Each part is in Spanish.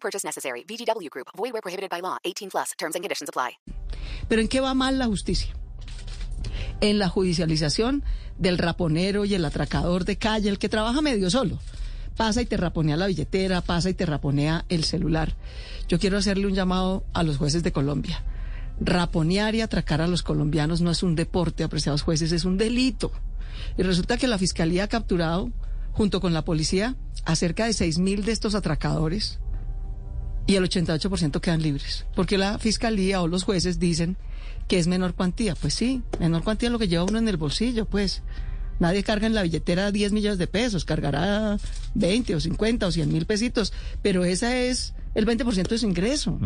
Purchase necessary. VGW Group. Void where prohibited by law. 18 plus. Terms and conditions apply. Pero ¿en qué va mal la justicia? En la judicialización del raponero y el atracador de calle, el que trabaja medio solo. Pasa y te raponea la billetera, pasa y te raponea el celular. Yo quiero hacerle un llamado a los jueces de Colombia. Raponear y atracar a los colombianos no es un deporte, apreciados jueces, es un delito. Y resulta que la Fiscalía ha capturado, junto con la policía, a cerca de 6.000 de estos atracadores y el 88% quedan libres. Porque la Fiscalía o los jueces dicen que es menor cuantía. Pues sí, menor cuantía es lo que lleva uno en el bolsillo, pues. Nadie carga en la billetera 10 millones de pesos, cargará 20 o 50 o 100 mil pesitos, pero esa es el 20% de su ingreso.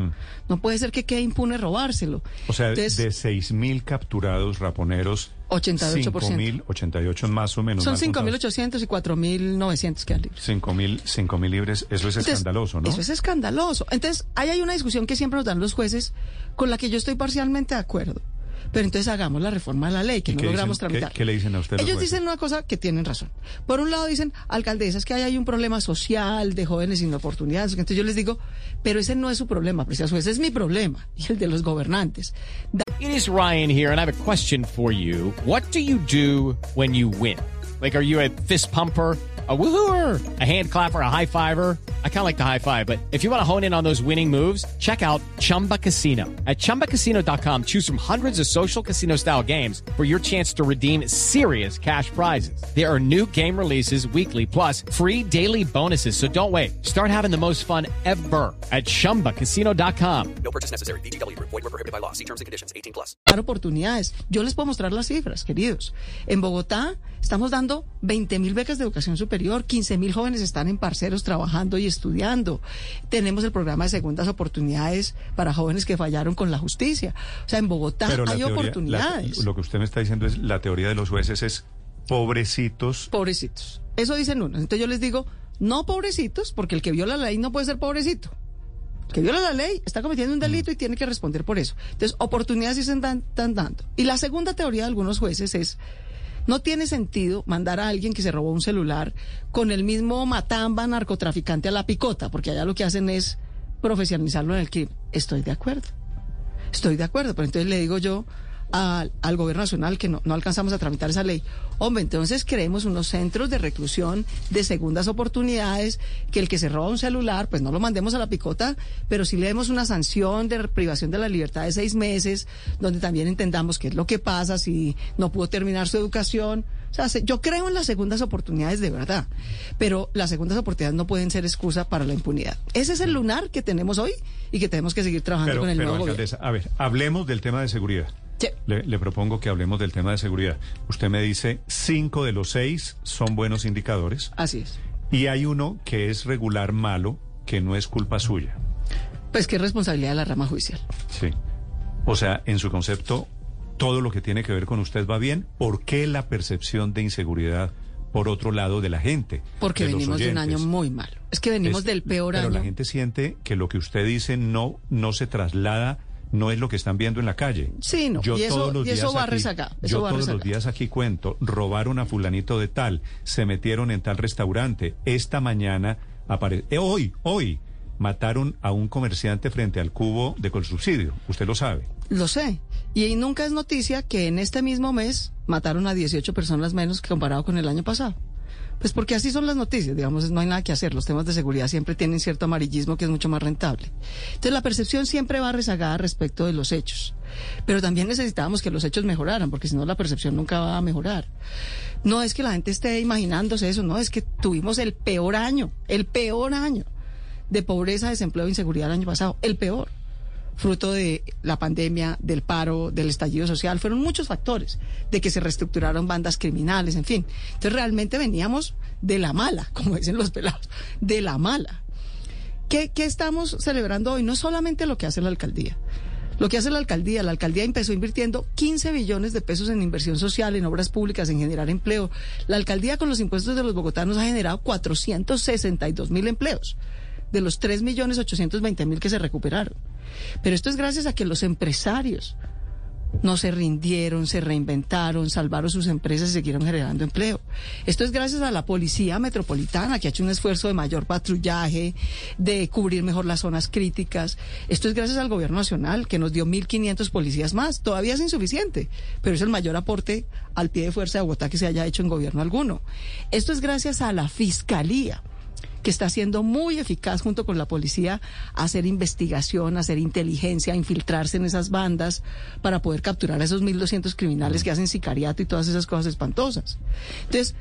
No puede ser que quede impune robárselo. O sea, Entonces, de 6.000 capturados raponeros, 88%. 5.000, 88 más o menos. son mal contados. 5.800 y 4.900 quedan libres. 5.000 5.000 libres, eso es Entonces, escandaloso, ¿no? Eso es escandaloso. Entonces, ahí hay una discusión que siempre nos dan los jueces con la que yo estoy parcialmente de acuerdo. Pero entonces hagamos la reforma de la ley, que ¿Y no qué logramos dicen- qué- tramitar. qué le dicen a usted los Ellos jueces? dicen una cosa que tienen razón. Por un lado dicen, alcaldesas, que ahí hay un problema social de jóvenes sin oportunidades. Entonces yo les digo, pero ese no es su problema, preciados jueces, es mi problema y el de los gobernantes. Da- It is Ryan here, and I have a question for you. What do you do when you win? Like, are you a fist pumper? A woohooer, a hand clapper, a high fiver. I kind of like the high five, but if you want to hone in on those winning moves, check out Chumba Casino. At chumbacasino.com, choose from hundreds of social casino style games for your chance to redeem serious cash prizes. There are new game releases weekly, plus free daily bonuses. So don't wait. Start having the most fun ever at chumbacasino.com. No purchase necessary. VGW Group. Void were prohibited by law. See terms and conditions. 18 plus. dar oportunidades. Yo les puedo mostrar las cifras, queridos. En Bogotá estamos dando 20 mil becas de educación superior, 15 mil jóvenes están en parceros trabajando y estudiando. Tenemos el programa de segundas oportunidades para jóvenes que fallaron con la justicia. O sea, en Bogotá Pero hay teoría- la- oportunidades. lo que usted me está diciendo es la teoría de los jueces es pobrecitos. Pobrecitos. Eso dicen unos. Entonces yo les digo, no pobrecitos, porque el que viola la ley no puede ser pobrecito. El que viola la ley está cometiendo un delito y tiene que responder por eso. Entonces, oportunidades sí se están, están dando. Y la segunda teoría de algunos jueces es, no tiene sentido mandar a alguien que se robó un celular con el mismo matamba narcotraficante a la picota, porque allá lo que hacen es profesionalizarlo en el crimen. Estoy de acuerdo. Estoy de acuerdo, pero entonces le digo yo al, al gobierno nacional que no, no alcanzamos a tramitar esa ley. Hombre, entonces creemos unos centros de reclusión de segundas oportunidades, que el que se roba un celular, pues no lo mandemos a la picota, pero sí le demos una sanción de privación de la libertad de seis meses, donde también entendamos qué es lo que pasa si no pudo terminar su educación. O sea, se- yo creo en las segundas oportunidades de verdad, pero las segundas oportunidades no pueden ser excusa para la impunidad. Ese es el lunar que tenemos hoy y que tenemos que seguir trabajando Pero, con el pero nuevo gobierno. a ver, hablemos del tema de seguridad. Sí. Le, le propongo que hablemos del tema de seguridad. Usted me dice, cinco de los seis son buenos indicadores Así es. y hay uno que es regular malo, que no es culpa suya. Pues que es responsabilidad de la rama judicial. Sí. O sea, en su concepto, todo lo que tiene que ver con usted va bien. ¿Por qué la percepción de inseguridad por otro lado de la gente? Porque de venimos de un año muy malo. Es que venimos Es- del peor pero año. la gente siente que lo que usted dice no, no se traslada, no es lo que están viendo en la calle. Sí, no, y eso- y eso va rezagado, eso yo va todos los días aquí cuento, robaron a fulanito de tal, se metieron en tal restaurante, esta mañana apare eh, hoy, hoy mataron a un comerciante frente al cubo de Colsubsidio, usted lo sabe. Lo sé. Y ahí nunca es noticia que en este mismo mes mataron a 18 personas menos que comparado con el año pasado. Pues porque así son las noticias, digamos, no hay nada que hacer. Los temas de seguridad siempre tienen cierto amarillismo que es mucho más rentable. Entonces la percepción siempre va rezagada respecto de los hechos. Pero también necesitábamos que los hechos mejoraran, porque si no la percepción nunca va a mejorar. No es que la gente esté imaginándose eso, no, es que tuvimos el peor año, el peor año de pobreza, desempleo e inseguridad el año pasado, el peor fruto de la pandemia, del paro, del estallido social, fueron muchos factores, de que se reestructuraron bandas criminales, en fin. Entonces realmente veníamos de la mala, como dicen los pelados, de la mala. ¿qué, ¿qué estamos celebrando hoy? No solamente lo que hace la alcaldía. Lo que hace la alcaldía, la alcaldía empezó invirtiendo 15 billones de pesos en inversión social, en obras públicas, en generar empleo. La alcaldía con los impuestos de los bogotanos ha generado 462 mil empleos de los 3 millones 820 mil que se recuperaron. Pero esto es gracias a que los empresarios no se rindieron, se reinventaron, salvaron sus empresas y siguieron generando empleo. Esto es gracias a la policía metropolitana que ha hecho un esfuerzo de mayor patrullaje, de cubrir mejor las zonas críticas. Esto es gracias al gobierno nacional que nos dio 1.500 policías más. Todavía es insuficiente, pero es el mayor aporte al pie de fuerza de Bogotá que se haya hecho en gobierno alguno. Esto es gracias a la fiscalía que está siendo muy eficaz junto con la policía hacer investigación, hacer inteligencia, infiltrarse en esas bandas para poder capturar a esos 1.200 criminales que hacen sicariato y todas esas cosas espantosas. Entonces,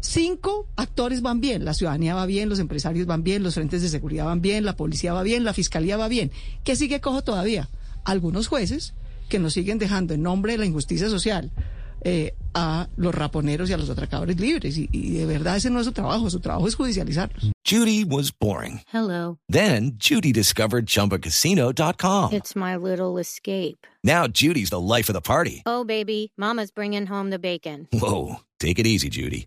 cinco actores van bien, la ciudadanía va bien, los empresarios van bien, los frentes de seguridad van bien, la policía va bien, la fiscalía va bien. ¿Qué sigue cojo todavía? Algunos jueces que nos siguen dejando en nombre de la injusticia social eh, a los raponeros y a los atracadores libres. Y, y de verdad ese no es su trabajo, su trabajo es judicializarlos. Judy was boring. Hello. Then Judy discovered ChumbaCasino.com. It's my little escape. Now Judy's the life of the party. Oh, baby, Mama's bringing home the bacon. Whoa, take it easy, Judy.